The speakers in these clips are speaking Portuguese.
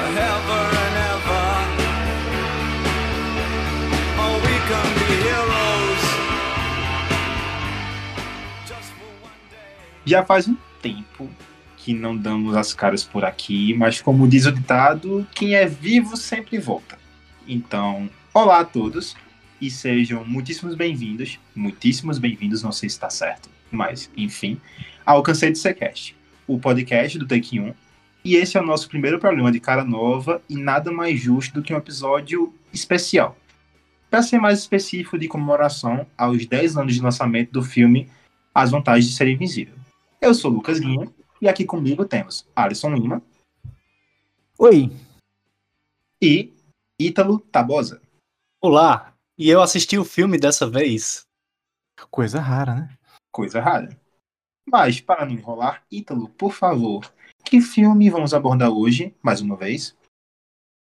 forever and ever. Oh, we can be heroes. Just for one day. Já faz um tempo que não damos as caras por aqui, mas como diz o ditado, quem é vivo sempre volta. Então, olá a todos e sejam muitíssimos bem-vindos, muitíssimos bem-vindos, não sei se está certo, mas enfim, ao Cansei de Secast, o podcast do Take 1. E esse é o nosso primeiro programa de cara nova e nada mais justo do que um episódio especial. Para ser mais específico, de comemoração aos 10 anos de lançamento do filme As Vantagens de Ser Invisível. Eu sou Lucas Guinha e aqui comigo temos Alisson Lima Oi, e Ítalo Tabosa. Olá, e eu assisti o filme dessa vez. coisa rara, né? Coisa rara. Mas, para não enrolar, Ítalo, por favor, que filme vamos abordar hoje, mais uma vez?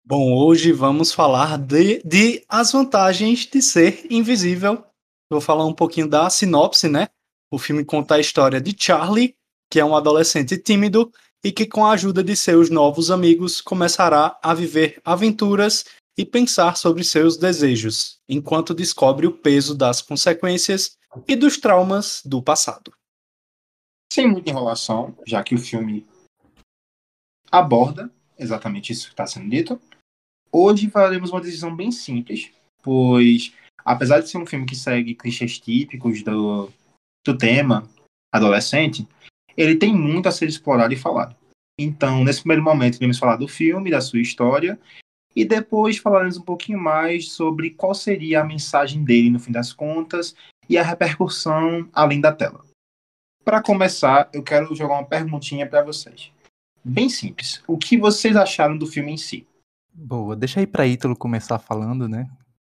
Bom, hoje vamos falar de, de as vantagens de ser invisível. Vou falar um pouquinho da sinopse, né? O filme conta a história de Charlie, que é um adolescente tímido e que, com a ajuda de seus novos amigos, começará a viver aventuras e pensar sobre seus desejos, enquanto descobre o peso das consequências e dos traumas do passado. Sem muita enrolação, já que o filme aborda exatamente isso que está sendo dito, hoje faremos uma decisão bem simples, pois, apesar de ser um filme que segue clichês típicos do, do tema adolescente, ele tem muito a ser explorado e falado. Então, nesse primeiro momento, iremos falar do filme, da sua história, e depois falaremos um pouquinho mais sobre qual seria a mensagem dele no fim das contas e a repercussão além da tela. Para começar, eu quero jogar uma perguntinha para vocês. Bem simples. O que vocês acharam do filme em si? Boa, deixa aí pra Ítalo começar falando, né?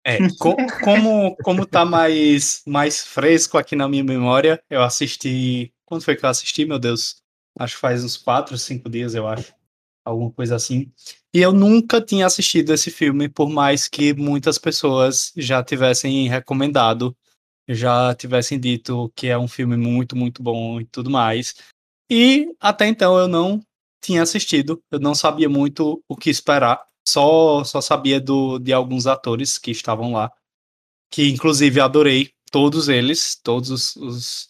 É, co- como, como tá mais, mais fresco aqui na minha memória, eu assisti. Quando foi que eu assisti, meu Deus? Acho que faz uns 4, 5 dias, eu acho. Alguma coisa assim. E eu nunca tinha assistido esse filme, por mais que muitas pessoas já tivessem recomendado, já tivessem dito que é um filme muito, muito bom e tudo mais. E até então eu não tinha assistido, eu não sabia muito o que esperar. Só, só sabia do, de alguns atores que estavam lá, que inclusive adorei todos eles, todos os, os,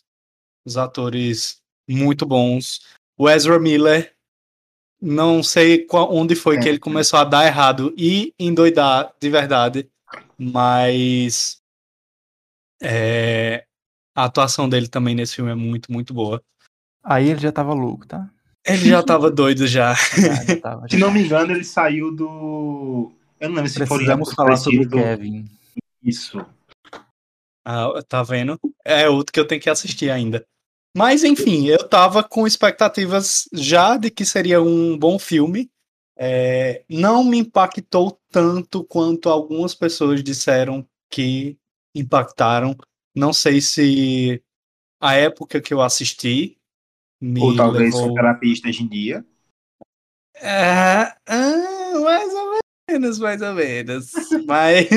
os atores muito bons. O Ezra Miller, não sei qual, onde foi que ele começou a dar errado e endoidar de verdade, mas é, a atuação dele também nesse filme é muito, muito boa. Aí ele já tava louco, tá? Ele já tava doido já. Já, já tava, Se já. não me engano, ele saiu do. Eu não lembro se foi Precisamos do- falar sobre do- Kevin. Isso. Ah, tá vendo? É outro que eu tenho que assistir ainda. Mas enfim, eu tava com expectativas já de que seria um bom filme. É, não me impactou tanto quanto algumas pessoas disseram que impactaram. Não sei se a época que eu assisti me Ou talvez levou... terapia esteja em dia. É, ah, mais ou menos, mais ou menos. mas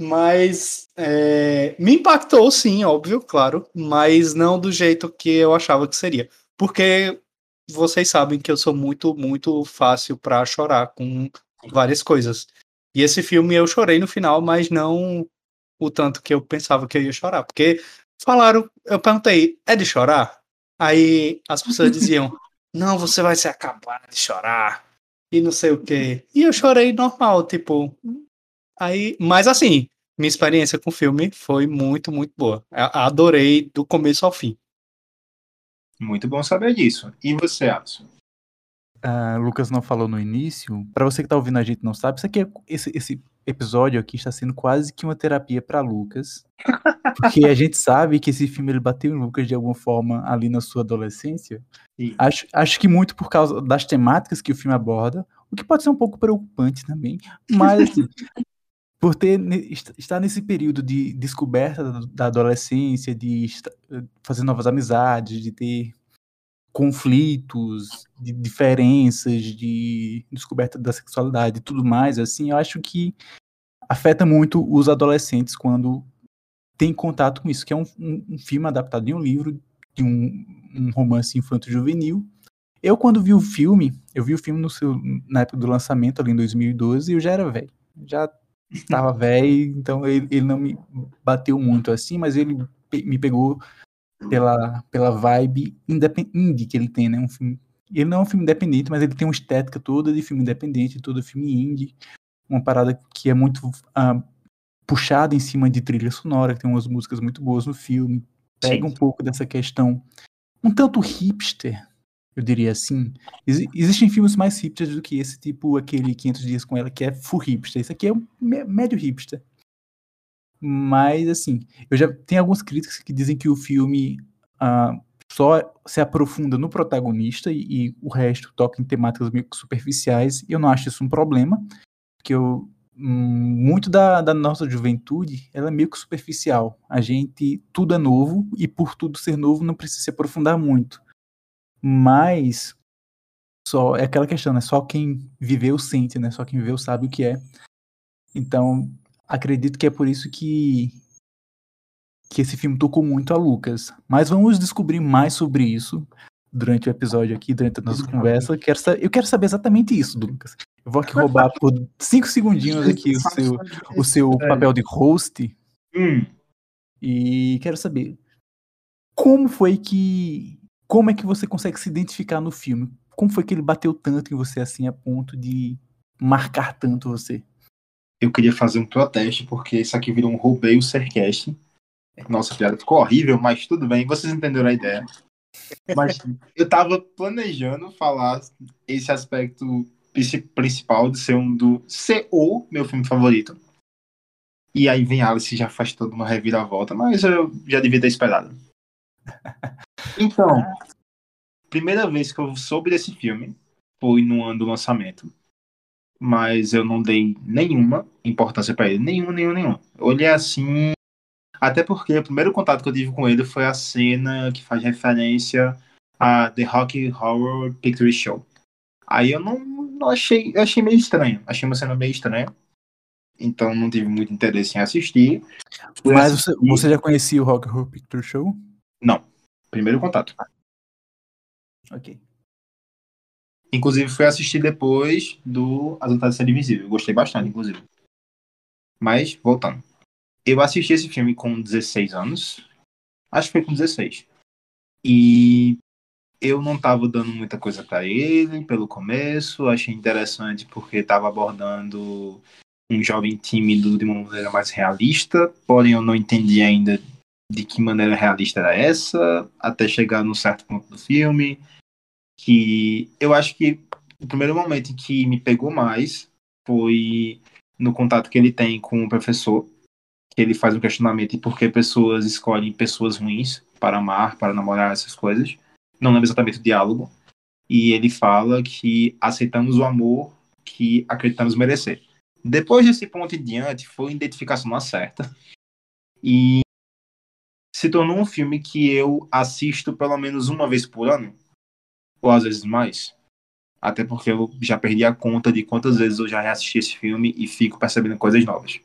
mas é, me impactou, sim, óbvio, claro, mas não do jeito que eu achava que seria. Porque vocês sabem que eu sou muito, muito fácil para chorar com várias coisas. E esse filme eu chorei no final, mas não o tanto que eu pensava que eu ia chorar. Porque falaram, eu perguntei, é de chorar? Aí as pessoas diziam, não, você vai se acabar de chorar. E não sei o quê. E eu chorei normal, tipo. Aí, mas assim, minha experiência com o filme foi muito, muito boa. A- Adorei do começo ao fim. Muito bom saber disso. E você, Alisson? Ah, Lucas não falou no início. Pra você que tá ouvindo a gente e não sabe, isso aqui é, esse, esse episódio aqui está sendo quase que uma terapia pra Lucas. Porque a gente sabe que esse filme ele bateu em Lucas de alguma forma ali na sua adolescência. Sim. Acho, acho que muito por causa das temáticas que o filme aborda, o que pode ser um pouco preocupante também, mas assim, por ter estar nesse período de descoberta da, adolescência, de fazer novas amizades, de ter conflitos, de diferenças, de descoberta da sexualidade e tudo mais, assim, eu acho que afeta muito os adolescentes quando tem contato com isso, que é um, um, um filme adaptado de um livro, de um, um romance infanto-juvenil. Eu, quando vi o filme, eu vi o filme no seu, na época do lançamento, ali em 2012, e eu já era velho. Já estava velho, então ele, ele não me bateu muito assim, mas ele me pegou pela, pela vibe indie que ele tem, né? Um filme, ele não é um filme independente, mas ele tem uma estética toda de filme independente, todo filme indie, uma parada que é muito uh, puxada em cima de trilha sonora, que tem umas músicas muito boas no filme, pega Sim. um pouco dessa questão um tanto hipster, eu diria assim. Ex existem filmes mais hipsters do que esse, tipo aquele 500 Dias com Ela, que é full hipster. Esse aqui é um médio hipster. Mas, assim, eu já tenho alguns críticos que dizem que o filme uh, só se aprofunda no protagonista e, e, o resto toca em temáticas meio superficiais. E eu não acho isso um problema, porque eu, muito da, da, nossa juventude ela é meio que superficial. A gente, tudo é novo e por tudo ser novo não precisa se aprofundar muito. Mas só é aquela questão, né? Só quem viveu sente, né? Só quem viveu sabe o que é. Então, acredito que é por isso que que esse filme tocou muito a Lucas. Mas vamos descobrir mais sobre isso durante o episódio aqui, durante a nossa conversa. Quero eu quero saber exatamente isso, Lucas. Eu vou aqui roubar por cinco segundinhos aqui o seu, o seu papel de host. Hum. E quero saber como foi que. Como é que você consegue se identificar no filme? Como foi que ele bateu tanto em você assim a ponto de marcar tanto você? eu queria fazer um protesto, porque isso aqui virou um roubeio Sercast. Nossa, piada ficou horrível, mas tudo bem, vocês entenderam a ideia. Mas eu tava planejando falar esse aspecto principal de ser um do ser o meu filme favorito. E aí vem Alice e já faz toda uma reviravolta, mas eu já devia ter esperado. Então, primeira vez que eu soube desse filme foi no ano do lançamento mas eu não dei nenhuma importância para ele. Nenhuma, nenhuma, nenhuma. Eu olhei assim. Até porque o primeiro contato que eu tive com ele foi a cena que faz referência a The Rock Horror Picture Show. Aí eu não, não achei. Achei meio estranho. Achei uma cena meio estranha. Então não tive muito interesse em assistir. Fui Mas assistir... você já conhecia o Rock Horror Picture Show? Não. Primeiro contato. Ok. Inclusive, fui assistir depois do As Vantagens de Ser Invisível. Gostei bastante, inclusive. Mas, voltando. Eu assisti esse filme com 16 anos. Acho que foi com 16. E eu não estava dando muita coisa para ele pelo começo. Achei interessante porque estava abordando um jovem tímido de uma maneira mais realista. Porém, eu não entendi ainda de que maneira realista era essa, até chegar num certo ponto do filme que eu acho que o primeiro momento que me pegou mais foi no contato que ele tem com o professor, que ele faz um questionamento de por que pessoas escolhem pessoas ruins para amar, para namorar, essas coisas. Não lembro exatamente o diálogo. E ele fala que aceitamos o amor que acreditamos merecer. Depois desse ponto em diante, foi identificação na certa. E se tornou um filme que eu assisto pelo menos uma vez por ano ou às vezes mais. Até porque eu já perdi a conta de quantas vezes eu já reassisti esse filme e fico percebendo coisas novas.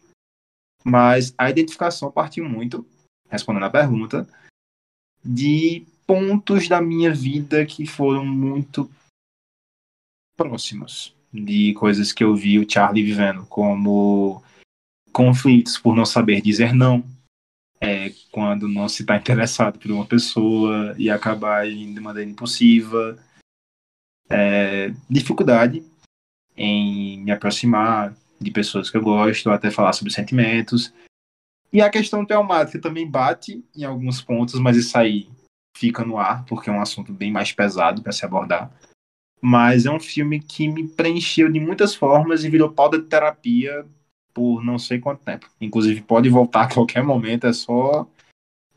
Mas a identificação partiu muito, respondendo a pergunta, de pontos da minha vida que foram muito próximos de coisas que eu vi o Charlie vivendo, como conflitos por não saber dizer não, é, quando não se está interessado por uma pessoa e acabar indo de maneira impulsiva, é, dificuldade em me aproximar de pessoas que eu gosto, até falar sobre sentimentos. E a questão traumática também bate em alguns pontos, mas isso aí fica no ar, porque é um assunto bem mais pesado para se abordar. Mas é um filme que me preencheu de muitas formas e virou pau de terapia por não sei quanto tempo. Inclusive, pode voltar a qualquer momento, é só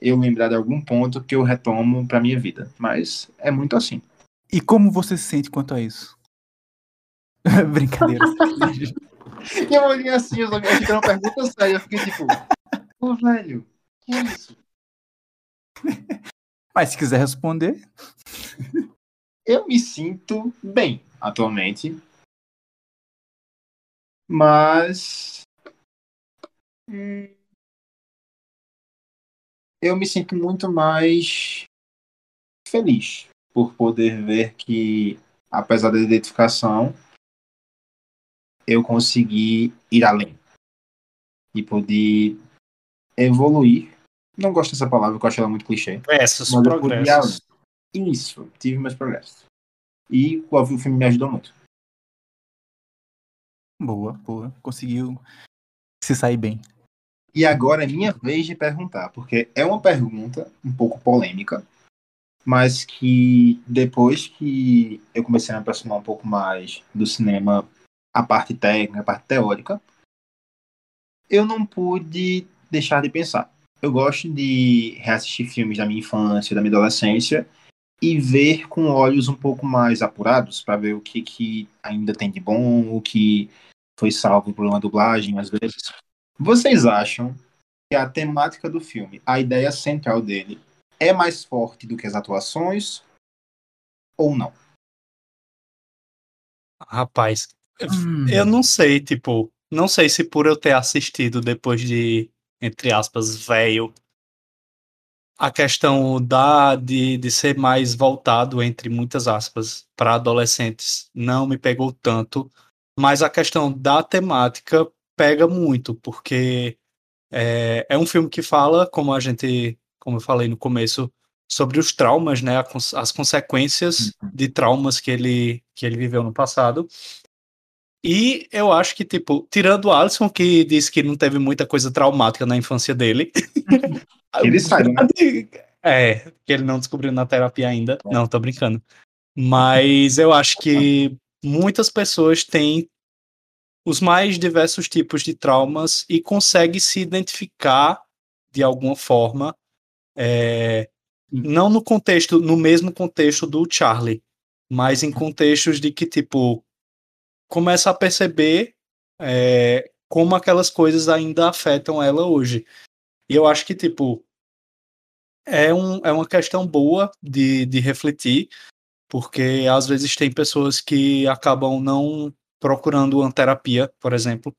eu lembrar de algum ponto que eu retomo para minha vida. Mas é muito assim. E como você se sente quanto a isso? Brincadeira. e eu olhei assim, eu achei que era uma pergunta séria. Eu fiquei tipo, pô, velho, que é isso? Mas se quiser responder. eu me sinto bem atualmente. Mas. hum, Eu me sinto muito mais feliz por poder ver que, apesar da identificação, eu consegui ir além e poder evoluir. Não gosto dessa palavra, porque eu acho ela muito clichê. Versus Mas eu podia- progressos. Isso, tive meus progressos. E o o filme me ajudou muito. Boa, boa. Conseguiu se sair bem. E agora é minha vez de perguntar, porque é uma pergunta um pouco polêmica, mas que depois que eu comecei a me aproximar um pouco mais do cinema, a parte técnica, a parte teórica, eu não pude deixar de pensar. Eu gosto de reassistir filmes da minha infância, da minha adolescência, e ver com olhos um pouco mais apurados para ver o que, que ainda tem de bom, o que foi salvo por uma dublagem, às vezes. Vocês acham que a temática do filme, a ideia central dele, é mais forte do que as atuações ou não? Rapaz, Hum. eu não sei, tipo, não sei se por eu ter assistido depois de, entre aspas, velho, a questão da de, de ser mais voltado, entre muitas aspas, para adolescentes não me pegou tanto, mas a questão da temática pega muito, porque é, é um filme que fala, como a gente, como eu falei no começo, sobre os traumas, né, as consequências de traumas que ele, que ele viveu no passado. E eu acho que, tipo, tirando o Alisson, que disse que não teve muita coisa traumática na infância dele. Ele sabe, né? É, que ele não descobriu na terapia ainda. Não, tô brincando. Mas eu acho que muitas pessoas têm os mais diversos tipos de traumas e conseguem se identificar de alguma forma. é, não no contexto, no mesmo contexto do Charlie, mas em contextos de que, tipo, começa a perceber é, como aquelas coisas ainda afetam ela hoje. E eu acho que, tipo, é, um, é uma questão boa de, de refletir, porque às vezes tem pessoas que acabam não procurando uma terapia, por exemplo,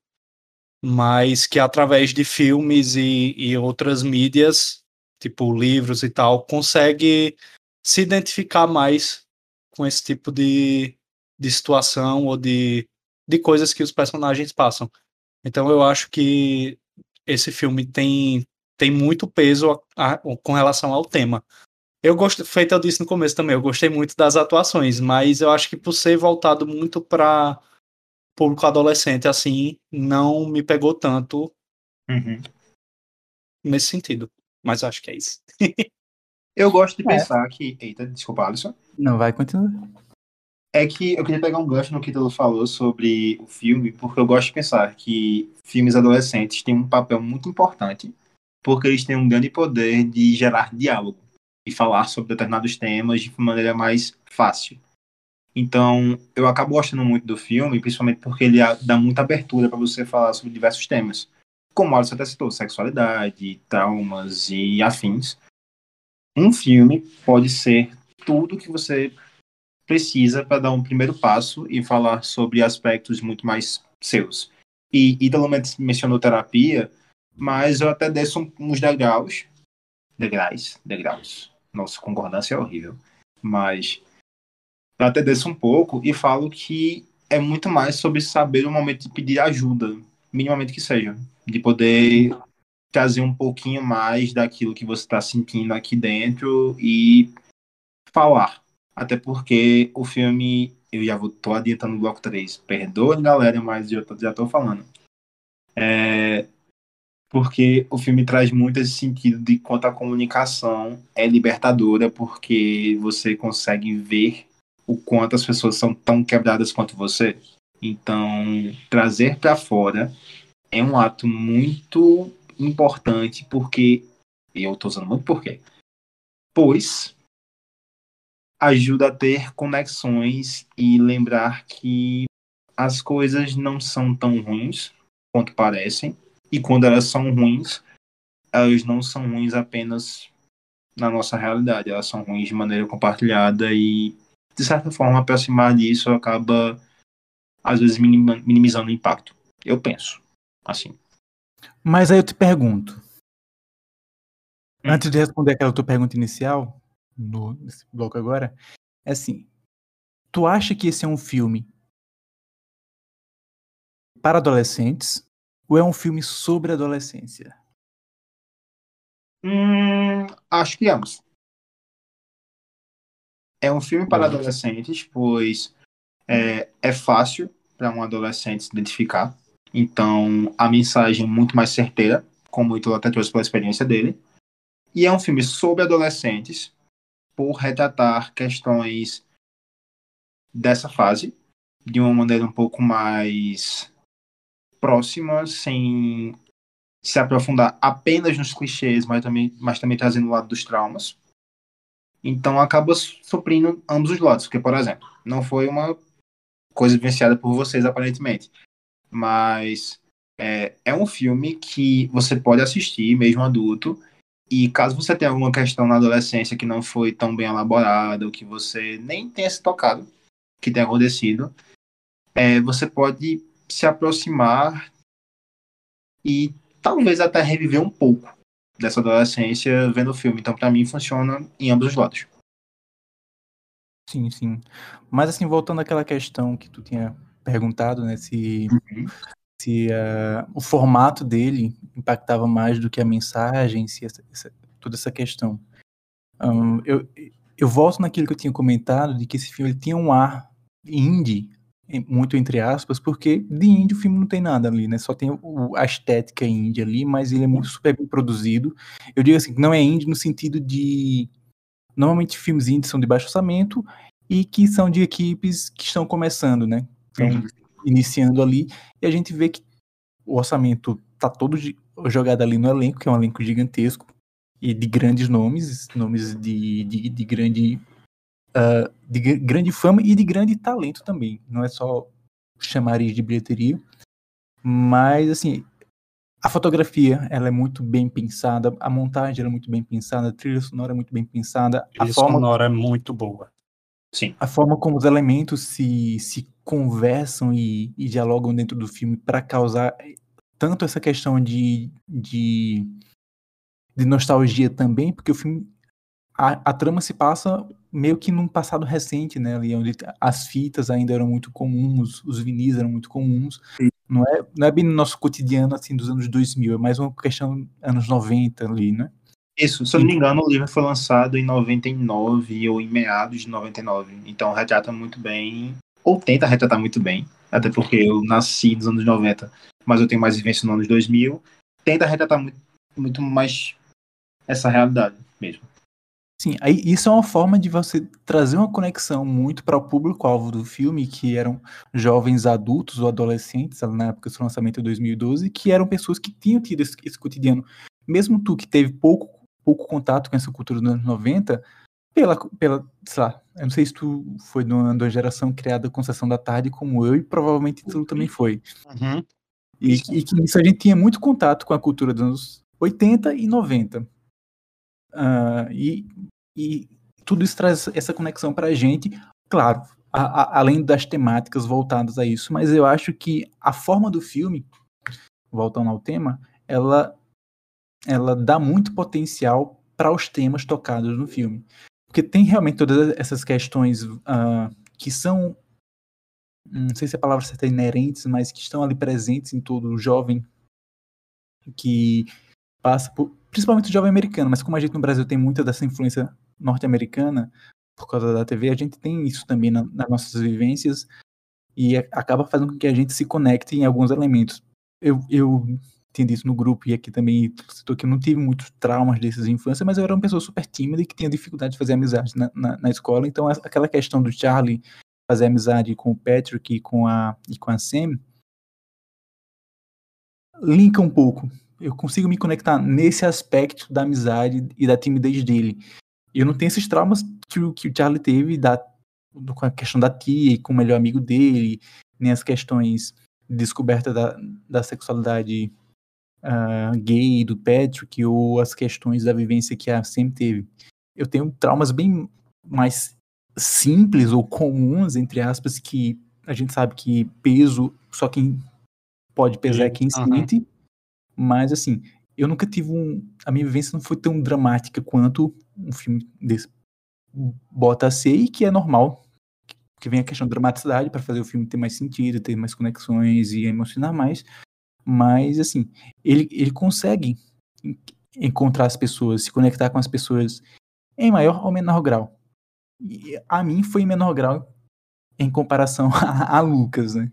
mas que através de filmes e, e outras mídias, tipo livros e tal, consegue se identificar mais com esse tipo de, de situação ou de, de coisas que os personagens passam. Então eu acho que esse filme tem, tem muito peso a- a- com relação ao tema. Eu gosto, feito eu disse no começo também, eu gostei muito das atuações, mas eu acho que por ser voltado muito para público adolescente, assim, não me pegou tanto Uhum. nesse sentido. Mas eu acho que é isso. Eu gosto de É. pensar que. Eita, desculpa, Alisson. Não vai continuar. É que eu queria pegar um gancho no que tu falou sobre o filme, porque eu gosto de pensar que filmes adolescentes têm um papel muito importante, porque eles têm um grande poder de gerar diálogo e falar sobre determinados temas de maneira mais fácil. Então, eu acabo gostando muito do filme, principalmente porque ele dá muita abertura para você falar sobre diversos temas. Como o Alisson até citou, sexualidade, traumas e afins. Um filme pode ser tudo que você precisa para dar um primeiro passo e falar sobre aspectos muito mais seus. E Ítalo men- mencionou terapia, mas eu até desço uns degraus. Degraus, degraus. Nossa, concordância é horrível. Mas eu até desço um pouco e falo que é muito mais sobre saber o momento de pedir ajuda, minimamente que seja. De poder trazer um pouquinho mais daquilo que você está sentindo aqui dentro e falar. Até porque o filme, eu já vou, tô adiantando o bloco 3. Perdoem, galera, mas eu tô- já tô falando. É, porque o filme traz muito esse sentido de quanto a comunicação é libertadora, porque você consegue ver o quanto as pessoas são tão quebradas quanto você. Então, trazer para fora é um ato muito importante, porque. Eu tô usando muito porque. Pois ajuda a ter conexões e lembrar que as coisas não são tão ruins quanto parecem. E quando elas são ruins, elas não são ruins apenas na nossa realidade, elas são ruins de maneira compartilhada e de certa forma, aproximar disso acaba, às vezes, minimizando o impacto. Eu penso, assim. Mas aí eu te pergunto, Hum. antes de responder aquela tua pergunta inicial, no, nesse bloco agora, é assim, tu acha que esse é um filme para adolescentes ou é um filme sobre adolescência? Hum, acho que ambos. É um filme para adolescentes, pois é, é fácil para um adolescente se identificar. Então, a mensagem é muito mais certeira, como o Ítalo até trouxe pela experiência dele. E é um filme sobre adolescentes, por retratar questões dessa fase de uma maneira um pouco mais próxima, sem se aprofundar apenas nos clichês, mas também, mas também trazendo o lado dos traumas. Então acaba suprindo ambos os lados, porque, por exemplo, não foi uma coisa vivenciada por vocês aparentemente, mas é, é um filme que você pode assistir, mesmo adulto, e caso você tenha alguma questão na adolescência que não foi tão bem elaborada, ou que você nem tenha se tocado, que tenha acontecido, é, você pode se aproximar e talvez até reviver um pouco dessa adolescência vendo o filme. Então, pra mim, funciona em ambos os lados. Sim, sim. Mas assim, voltando àquela questão que tu tinha perguntado, né, se, se ah, o formato dele impactava mais do que a mensagem, se essa- essa- toda essa questão. Ahn, eu, eu volto naquilo que eu tinha comentado, de que esse filme ele tinha um ar indie, muito entre aspas, porque de indie o filme não tem nada ali, né? Só tem o- a estética indie ali, mas ele é muito super bem produzido. Eu digo assim, não é indie no sentido de normalmente filmes indies são de baixo orçamento e que são de equipes que estão começando, né? Estão Uhum. Iniciando ali e a gente vê que o orçamento tá todo jogado ali no elenco, que é um elenco gigantesco e de grandes nomes, nomes de, de, de grande ah, de gr- grande fama e de grande talento também. Não é só chamariz de bilheteria, mas assim a fotografia ela é muito bem pensada, a montagem é muito bem pensada, a trilha sonora é muito bem pensada, A a trilha forma sonora é muito boa. Sim. a forma como os elementos se, se conversam e, e dialogam dentro do filme para causar tanto essa questão de, de, de nostalgia também, porque o filme. A, a trama se passa meio que num passado recente, né? Ali onde as fitas ainda eram muito comuns, os vinis eram muito comuns. Não é, não é bem no nosso cotidiano assim dos anos 2000, é mais uma questão anos 90 ali, né? Isso, se eu não me engano, o livro foi lançado em 99 ou em meados de 99. Então retrata muito bem, ou tenta retratar muito bem, até porque eu nasci nos anos 90, mas eu tenho mais vivência nos anos 2000. Tenta retratar muito, muito mais essa realidade mesmo. Sim, aí isso é uma forma de você trazer uma conexão muito para o público-alvo do filme, que eram jovens adultos ou adolescentes, na época do lançamento em 2012, que eram pessoas que tinham tido esse, esse cotidiano. Mesmo tu que teve pouco, pouco contato com essa cultura dos anos 90, pela, pela, sei lá, eu não sei se tu foi de uma, de uma geração criada com Sessão da Tarde como eu, e provavelmente tu também foi. Uhum. E, e que nisso a gente tinha muito contato com a cultura dos anos 80 e 90. Ah, e, e tudo isso traz essa conexão pra gente, claro, a- a- além das temáticas voltadas a isso, mas eu acho que a forma do filme, voltando ao tema, ela, ela dá muito potencial para os temas tocados no filme. Porque tem realmente todas essas questões ah, que são, não sei se a palavra certa é inerentes, mas que estão ali presentes em todo jovem que passa por, principalmente o jovem americano, mas como a gente no Brasil tem muita dessa influência norte-americana por causa da TV, a gente tem isso também na- nas nossas vivências e acaba fazendo com que a gente se conecte em alguns elementos. Eu, eu tinha dito no grupo e aqui também citou que eu não tive muitos traumas desses de infância, mas eu era uma pessoa super tímida e que tinha dificuldade de fazer amizade na, na, na escola, então aquela questão do Charlie fazer amizade com o Patrick e com a, e com a Sam linka um pouco. Eu consigo me conectar nesse aspecto da amizade e da timidez dele. Eu não tenho esses traumas que o, que o Charlie teve da, com a questão da tia e com o melhor amigo dele, nem as questões de descoberta da, da sexualidade ah, gay do Patrick ou as questões da vivência que a Sam teve. Eu tenho traumas bem mais simples ou comuns, entre aspas, que a gente sabe que peso, só quem pode pesar é quem sente. Mas, assim, eu nunca tive um. A minha vivência não foi tão dramática quanto um filme desse bota a ser, e que é normal. Que vem a questão da dramaticidade para fazer o filme ter mais sentido, ter mais conexões e emocionar mais. Mas, assim, ele, ele consegue en- encontrar as pessoas, se conectar com as pessoas em maior ou menor grau. E a mim foi em menor grau em comparação a, a Lucas, né?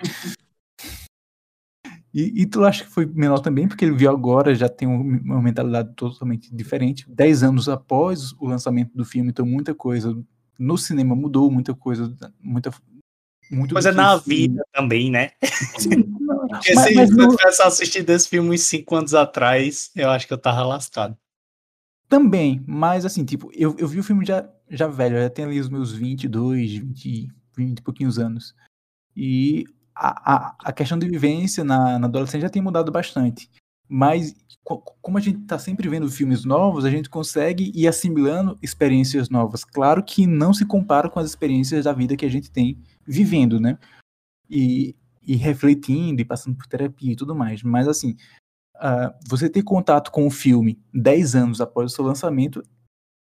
E, e tu acha que foi menor também, porque ele viu agora, já tem um- uma mentalidade totalmente diferente. Dez anos após o lançamento do filme, então muita coisa no cinema mudou, muita coisa, muita muito Coisa que na vida também, né? Porque mas- se mas eu no- tivesse assistido esse filme uns 5 anos atrás, eu acho que eu tava lascado. Também, mas assim, tipo, eu, eu vi o filme já, já velho, eu já tenho ali os meus 22, 20, 20 e pouquinhos anos. E a, a, a questão de vivência na, na adolescência já tem mudado bastante. Mas co- como a gente tá sempre vendo filmes novos, a gente consegue ir assimilando experiências novas. Claro que não se compara com as experiências da vida que a gente tem vivendo, né? E, e refletindo e passando por terapia e tudo mais. Mas assim, ah, você ter contato com o filme 10 anos após o seu lançamento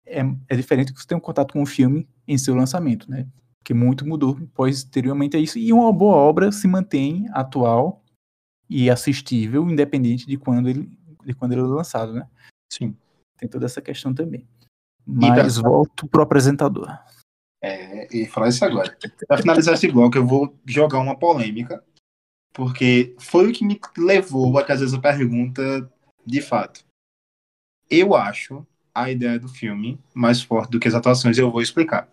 é, é diferente que você ter um contato com o filme em seu lançamento, né? Porque muito mudou posteriormente a isso. E uma boa obra se mantém atual e assistível, independente de quando ele, de quando ele é lançado, né? Sim. Tem toda essa questão também. Mas volto pro apresentador. É, e falar isso agora. Pra finalizar esse bloco, eu vou jogar uma polêmica, porque foi o que me levou a trazer essa pergunta de fato. Eu acho a ideia do filme mais forte do que as atuações, eu vou explicar.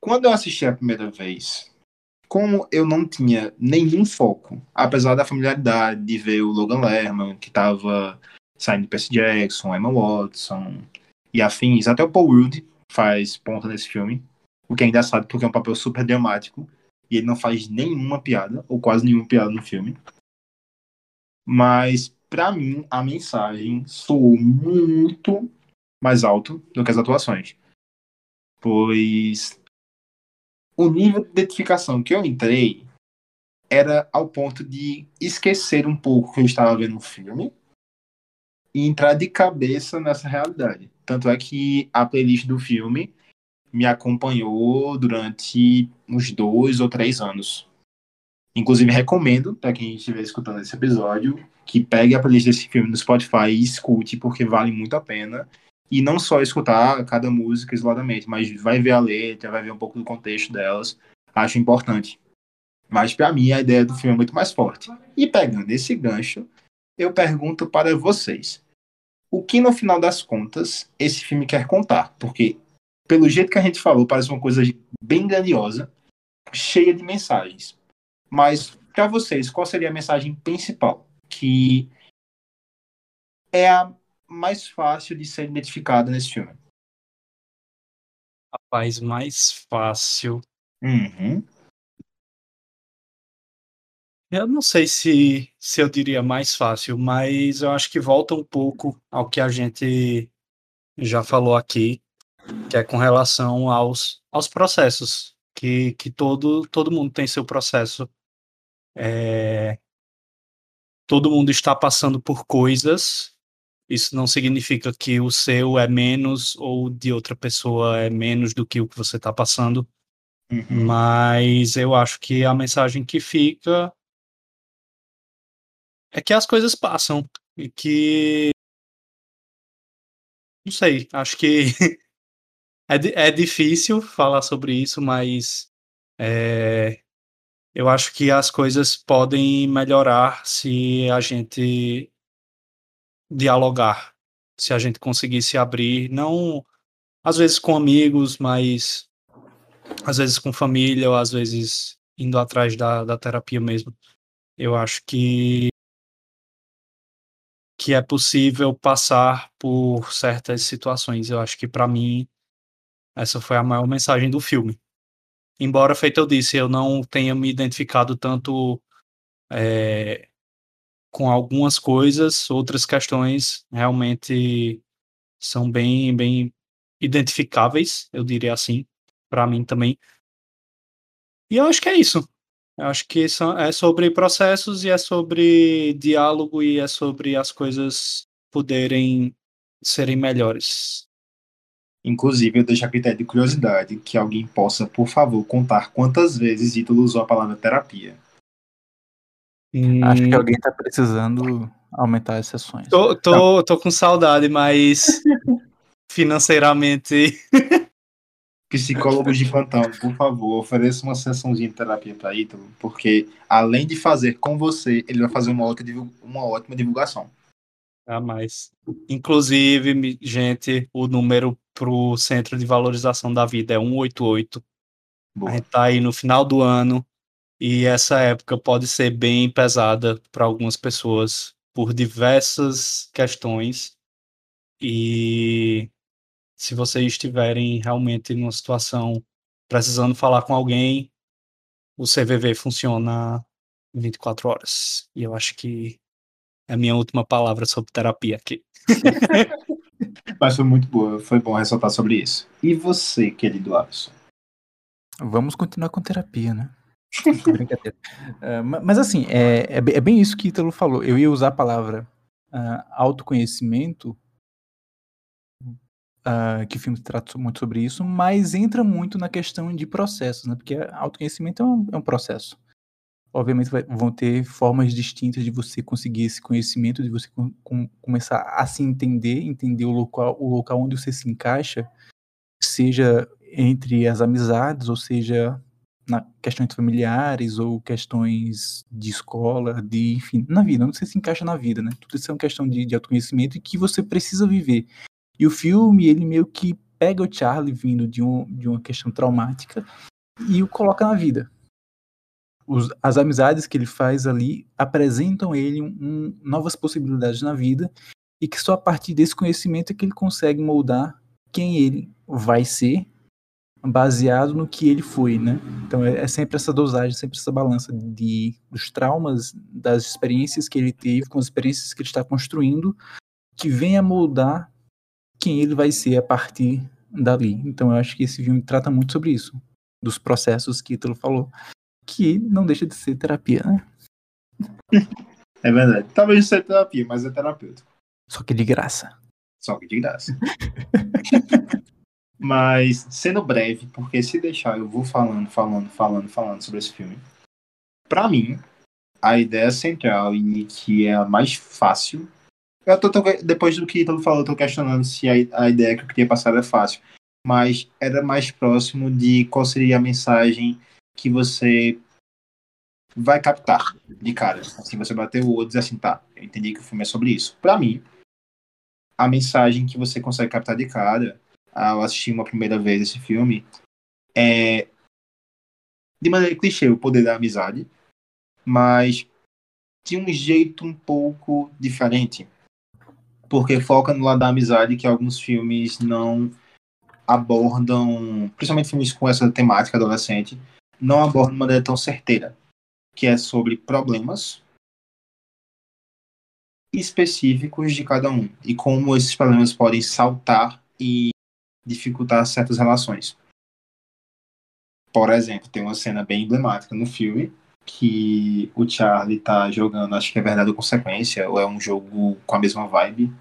Quando eu assisti a primeira vez, como eu não tinha nenhum foco, apesar da familiaridade de ver o Logan Lerman, que tava saindo de Percy Jackson, Emma Watson e afins, até o Paul Rudd faz ponta nesse filme, o que é engraçado porque é um papel super dramático e ele não faz nenhuma piada, ou quase nenhuma piada no filme. Mas, pra mim, a mensagem soou muito mais alto do que as atuações. Pois o nível de identificação que eu entrei era ao ponto de esquecer um pouco que eu estava vendo um filme e entrar de cabeça nessa realidade. Tanto é que a playlist do filme me acompanhou durante uns dois ou três anos. Inclusive, recomendo, para quem estiver escutando esse episódio, que pegue a playlist desse filme no Spotify e escute, porque vale muito a pena. E não só escutar cada música isoladamente, mas vai ver a letra, vai ver um pouco do contexto delas. Acho importante. Mas para mim a ideia do filme é muito mais forte. E pegando esse gancho, eu pergunto para vocês: o que no final das contas esse filme quer contar? Porque pelo jeito que a gente falou, parece uma coisa bem grandiosa, cheia de mensagens. Mas para vocês, qual seria a mensagem principal que é a mais fácil de ser identificada nesse filme? Rapaz, mais fácil. Uhum. Eu não sei se, se eu diria mais fácil, mas eu acho que volta um pouco ao que a gente já falou aqui, que é com relação aos, aos processos, que, que todo, todo mundo tem seu processo. É, todo mundo está passando por coisas, isso não significa que o seu é menos ou de outra pessoa é menos do que o que você está passando. Uhum. Mas eu acho que a mensagem que fica é que as coisas passam e que não sei, acho que é, é difícil falar sobre isso, mas é, eu acho que as coisas podem melhorar se a gente dialogar, se a gente conseguir se abrir, não às vezes com amigos, mas às vezes com família, ou às vezes indo atrás da, da terapia mesmo. Eu acho que que é possível passar por certas situações. Eu acho que para mim essa foi a maior mensagem do filme. Embora, feito eu disse, eu não tenha me identificado tanto é, com algumas coisas, outras questões realmente são bem, bem identificáveis, eu diria assim, para mim também. E eu acho que é isso. Acho que são, é sobre processos e é sobre diálogo e é sobre as coisas poderem serem melhores. Inclusive, eu deixo a critério de curiosidade que alguém possa, por favor, contar quantas vezes Ítalo usou a palavra terapia. Acho que Hum, alguém tá precisando aumentar as sessões. tô, tô, tô com saudade, mas financeiramente Psicólogos de plantão, por favor, ofereça uma sessãozinha de terapia para Ítalo, porque além de fazer com você, ele vai fazer uma ótima, uma ótima divulgação. a mais. Inclusive, gente, o número pro Centro de Valorização da Vida é 188. A Boa. gente tá aí no final do ano e essa época pode ser bem pesada para algumas pessoas por diversas questões. E se vocês estiverem realmente numa situação precisando falar com alguém, o CVV funciona 24 horas. E eu acho que é a minha última palavra sobre terapia aqui. Mas foi muito boa, foi bom ressaltar sobre isso. E você, querido Alisson? Vamos continuar com terapia, né? Brincadeira. Ma- mas assim, é, é, é bem isso que Ítalo falou. Eu ia usar a palavra ah, autoconhecimento, ah, que o filme trata muito sobre isso, mas entra muito na questão de processos, né? Porque autoconhecimento é um, é um processo. Obviamente vai- vão ter formas distintas de você conseguir esse conhecimento, de você com- com- começar a se entender, entender o local, o local onde você se encaixa, seja entre as amizades, ou seja na questões familiares ou questões de escola, de enfim, na vida, onde você se encaixa na vida, né? Tudo isso é uma questão de, de autoconhecimento e que você precisa viver. E o filme, ele meio que pega o Charlie vindo de, um, de uma questão traumática e o coloca na vida. Os- as amizades que ele faz ali apresentam ele um- um- novas possibilidades na vida e que só a partir desse conhecimento é que ele consegue moldar quem ele vai ser baseado no que ele foi, né? Então é, é sempre essa dosagem, sempre essa balança de dos traumas, das experiências que ele teve, com as experiências que ele está construindo, que vem a moldar quem ele vai ser a partir dali. Então eu acho que esse filme trata muito sobre isso, dos processos que Ítalo falou, que não deixa de ser terapia, né? É verdade. Talvez não seja terapia, mas é terapêutico. Só que de graça. Só que de graça. Mas, sendo breve, porque se deixar eu vou falando, falando, falando, falando sobre esse filme. Pra mim, a ideia central e que é a mais fácil. Eu tô, tô- depois do que Ítalo falou, eu tô questionando se a, a ideia que eu queria passar era fácil. Mas era mais próximo de qual seria a mensagem que você vai captar de cara. Assim, você bater o olho e dizer assim, tá, eu entendi que o filme é sobre isso. Pra mim, a mensagem que você consegue captar de cara ao assistir uma primeira vez esse filme é de maneira clichê o poder da amizade, mas de um jeito um pouco diferente. Porque foca no lado da amizade que alguns filmes não abordam, principalmente filmes com essa temática adolescente, não abordam de maneira tão certeira, que é sobre problemas específicos de cada um e como esses problemas podem saltar e dificultar certas relações. Por exemplo, tem uma cena bem emblemática no filme que o Charlie tá jogando, acho que é verdade ou consequência, ou é um jogo com a mesma vibe,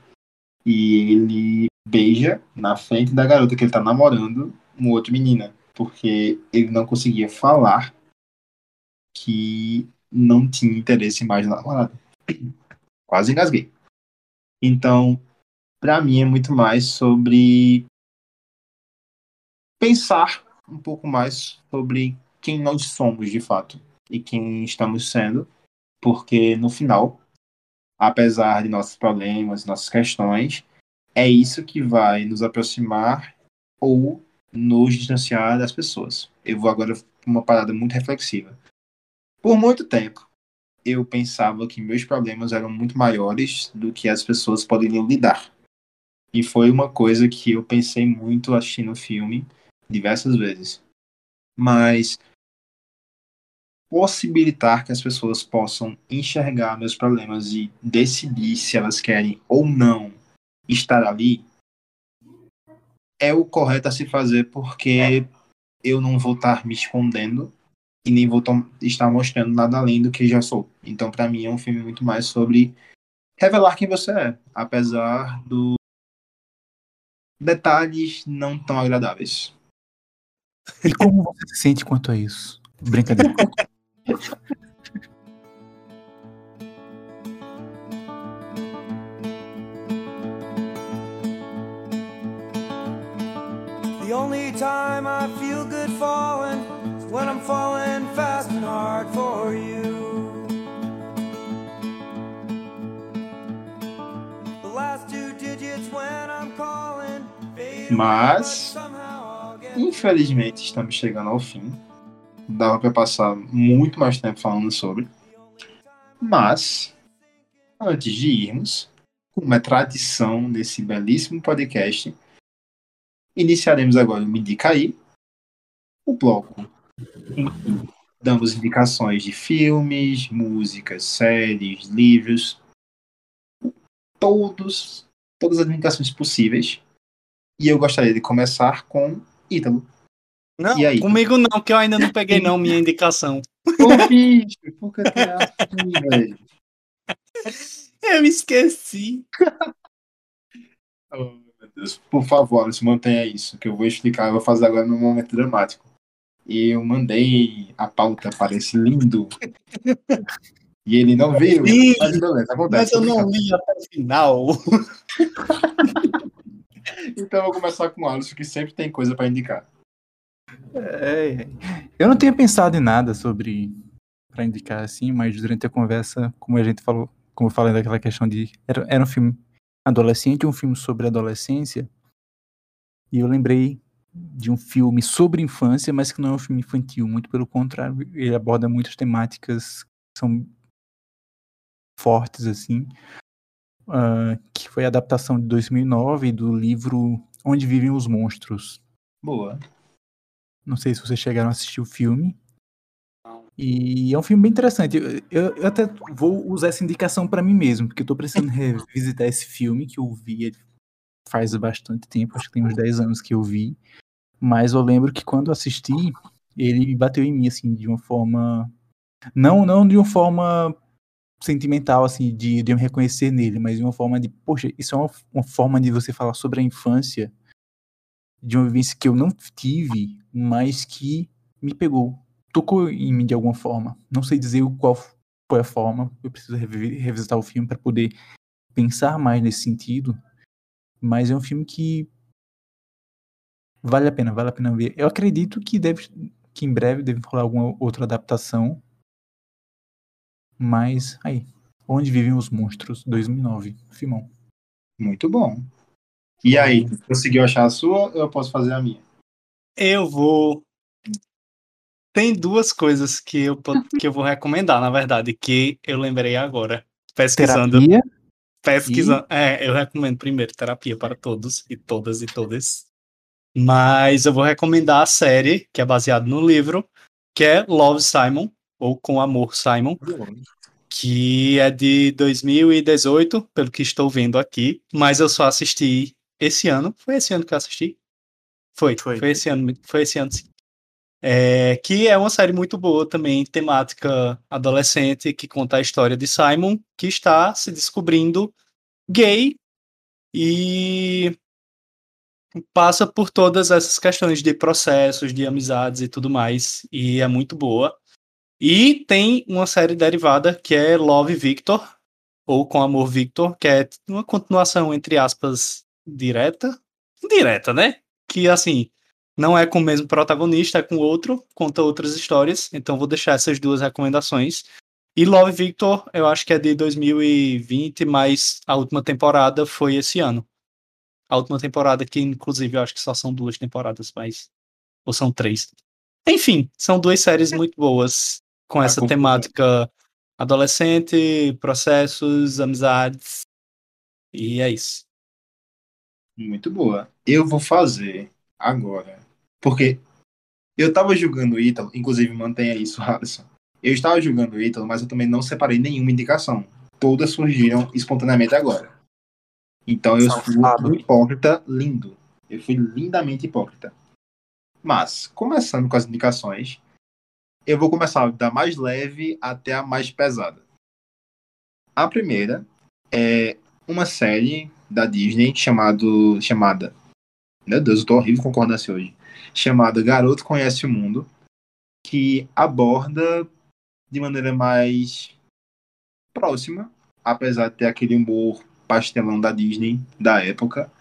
e ele beija na frente da garota que ele tá namorando uma outra menina, porque ele não conseguia falar que não tinha interesse mais na namorada. Quase engasguei. Então, pra mim é muito mais sobre pensar um pouco mais sobre quem nós somos de fato e quem estamos sendo, porque no final, apesar de nossos problemas, nossas questões, é isso que vai nos aproximar ou nos distanciar das pessoas. Eu vou agora para uma parada muito reflexiva. Por muito tempo, eu pensava que meus problemas eram muito maiores do que as pessoas poderiam lidar. E foi uma coisa que eu pensei muito assistindo o filme diversas vezes. Mas possibilitar que as pessoas possam enxergar meus problemas e decidir se elas querem ou não estar ali é o correto a se fazer porque eu não vou estar me escondendo e nem vou estar mostrando nada além do que já sou. Então, pra mim, é um filme muito mais sobre revelar quem você é, apesar do detalhes não tão agradáveis. E como você se sente quanto a isso? Brincadeira. The only time I feel good falling is when I'm falling fast and hard for you. The last two digits when I'm calling. Mas- but somehow I'll get Infelizmente, estamos chegando ao fim. Dava pra passar muito mais tempo falando sobre. Mas, antes de irmos, como é tradição desse belíssimo podcast, iniciaremos agora o Me Indica Aí, o bloco em que damos indicações de filmes, músicas, séries, livros, todos, todas as indicações possíveis. E eu gostaria de começar com Ítalo. Não, aí? comigo não, que eu ainda não peguei não minha indicação. Ô, bicho, por que tu é assim, velho? Eu esqueci. Oh, meu Deus. Por favor, Alisson, mantenha isso, que eu vou explicar, eu vou fazer agora num momento dramático. E eu mandei a pauta para esse lindo. E ele não viu. Sim, Mas beleza, Mas acontece. eu não li até o final. Então eu vou começar com o Alisson, que sempre tem coisa para indicar. É, eu não tinha pensado em nada sobre pra indicar assim, mas durante a conversa, como a gente falou, como eu falei daquela questão de era, era um filme adolescente, um filme sobre adolescência, e eu lembrei de um filme sobre infância, mas que não é um filme infantil, muito pelo contrário, ele aborda muitas temáticas que são fortes assim, ah, que foi a adaptação de 2009 do livro Onde Vivem os Monstros. Boa. Não sei se vocês chegaram a assistir o filme. E é um filme bem interessante. Eu, eu- até vou usar essa indicação pra mim mesmo, porque eu tô precisando revisitar esse filme que eu vi faz bastante tempo, acho que tem uns 10 anos que eu vi. Mas eu lembro que quando assisti, ele bateu em mim, assim, de uma forma. Não, não de uma forma sentimental, assim, de, de eu me reconhecer nele, mas de uma forma de, poxa, isso é uma, uma forma de você falar sobre a infância, de uma vivência que eu não tive, mas que me pegou, tocou em mim de alguma forma. Não sei dizer qual foi a forma, eu preciso revi- revisitar o filme para poder pensar mais nesse sentido, mas é um filme que vale a pena, vale a pena ver. Eu acredito que deve que em breve deve rolar alguma outra adaptação. Mas aí, Onde Vivem os Monstros, 2009, filmão. Muito bom. E aí, conseguiu achar a sua eu posso fazer a minha? Eu vou. Tem duas coisas que eu, que eu vou recomendar, na verdade, que eu lembrei agora. Pesquisando. Terapia, Pesquisando. É, eu recomendo primeiro terapia para todos e todas e todas. Mas eu vou recomendar a série, que é baseada no livro, que é Love Simon, ou Com Amor Simon, que é de 2018, pelo que estou vendo aqui, mas eu só assisti esse ano. Foi esse ano que eu assisti? Foi, Foi. foi, esse ano, foi esse ano sim. É, que é uma série muito boa também, temática adolescente, que conta a história de Simon, que está se descobrindo gay e passa por todas essas questões de processos, de amizades e tudo mais, e é muito boa. E tem uma série derivada que é Love Victor, ou Com Amor Victor, que é uma continuação, entre aspas, direta. Direta, né? Que assim, não é com o mesmo protagonista, é com outro, conta outras histórias. Então vou deixar essas duas recomendações. E Love Victor, eu acho que é de 2020, mas a última temporada foi esse ano. A última temporada, que inclusive eu acho que só são duas temporadas, mas. Ou são três. Enfim, são duas séries muito boas com A essa confusão. temática adolescente, processos, amizades. E é isso. Muito boa. Eu vou fazer agora. Porque eu tava julgando o Ítalo, inclusive mantenha isso, Alisson. Eu estava julgando o Ítalo, mas eu também não separei nenhuma indicação. Todas surgiram espontaneamente agora. Então eu fui Safado. um hipócrita lindo. Eu fui lindamente hipócrita. Mas, começando com as indicações, eu vou começar da mais leve até a mais pesada. A primeira é uma série da Disney chamado, chamada. Meu Deus, eu tô horrível concordância hoje. Chamada Garoto Conhece o Mundo, que aborda de maneira mais próxima, apesar de ter aquele humor pastelão da Disney da época,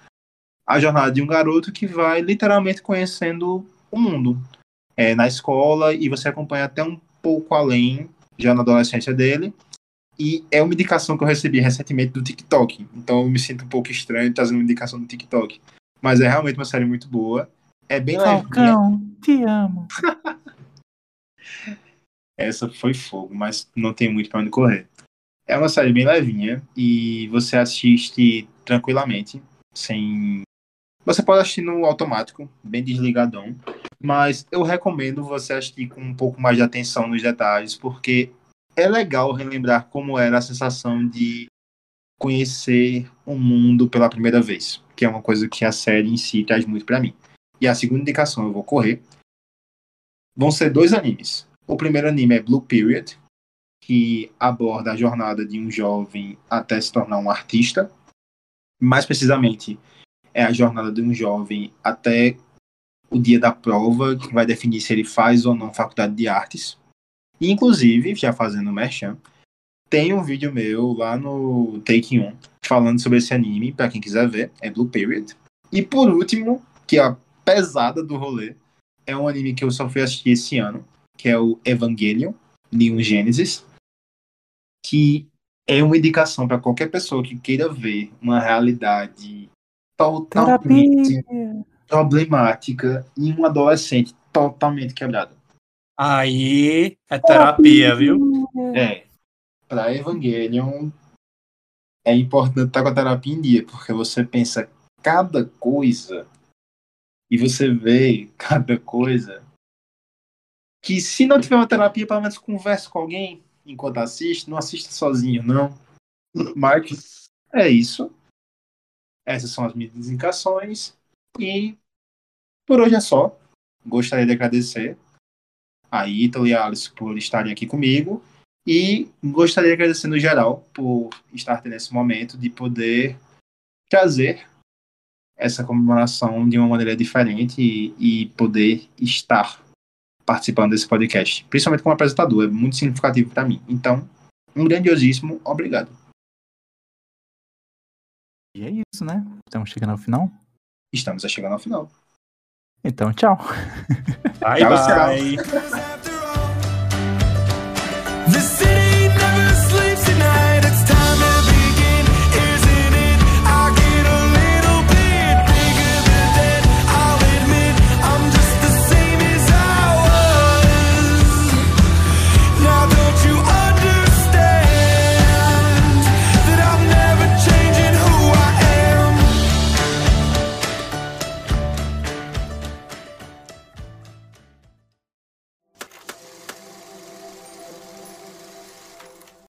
a jornada de um garoto que vai literalmente conhecendo o mundo é, na escola e você acompanha até um pouco além, já na adolescência dele. E é uma indicação que eu recebi recentemente do TikTok. Então eu me sinto um pouco estranho trazendo uma indicação do TikTok. Mas é realmente uma série muito boa. É bem Falcão, te amo. Essa foi fogo, mas não tem muito para onde correr. É uma série bem levinha e você assiste tranquilamente, sem. Você pode assistir no automático, bem desligadão, mas eu recomendo você assistir com um pouco mais de atenção nos detalhes, porque é legal relembrar como era a sensação de conhecer o mundo pela primeira vez, que é uma coisa que a série em si traz muito para mim. E a segunda indicação eu vou correr. Vão ser dois animes. O primeiro anime é Blue Period, que aborda a jornada de um jovem até se tornar um artista. Mais precisamente, é a jornada de um jovem até o dia da prova, que vai definir se ele faz ou não faculdade de artes. E, inclusive, já fazendo merchan, tem um vídeo meu lá no Take 1 falando sobre esse anime, para quem quiser ver, é Blue Period. E por último, que é a pesada do rolê, é um anime que eu só fui assistir esse ano, que é o Evangelion, Neon Genesis, que é uma indicação para qualquer pessoa que queira ver uma realidade totalmente Terapia. problemática em um adolescente totalmente quebrado. Aí é terapia, viu? É, para Evangelion é importante estar com a terapia em dia, porque você pensa cada coisa e você vê cada coisa que se não tiver uma terapia, pelo menos converse com alguém enquanto assiste, não assista sozinho, não. Mas é isso. Essas são as minhas indicações. E por hoje é só. Gostaria de agradecer a Ítalo e a Alice por estarem aqui comigo. E gostaria de agradecer no geral por estar nesse momento de poder trazer essa comemoração de uma maneira diferente e, e poder estar participando desse podcast, principalmente como apresentador, é muito significativo para mim. Então, um grandiosíssimo obrigado. E é isso, né? Estamos chegando ao final. Estamos a chegando ao final. Então, tchau. Bye, Tchau, bye. City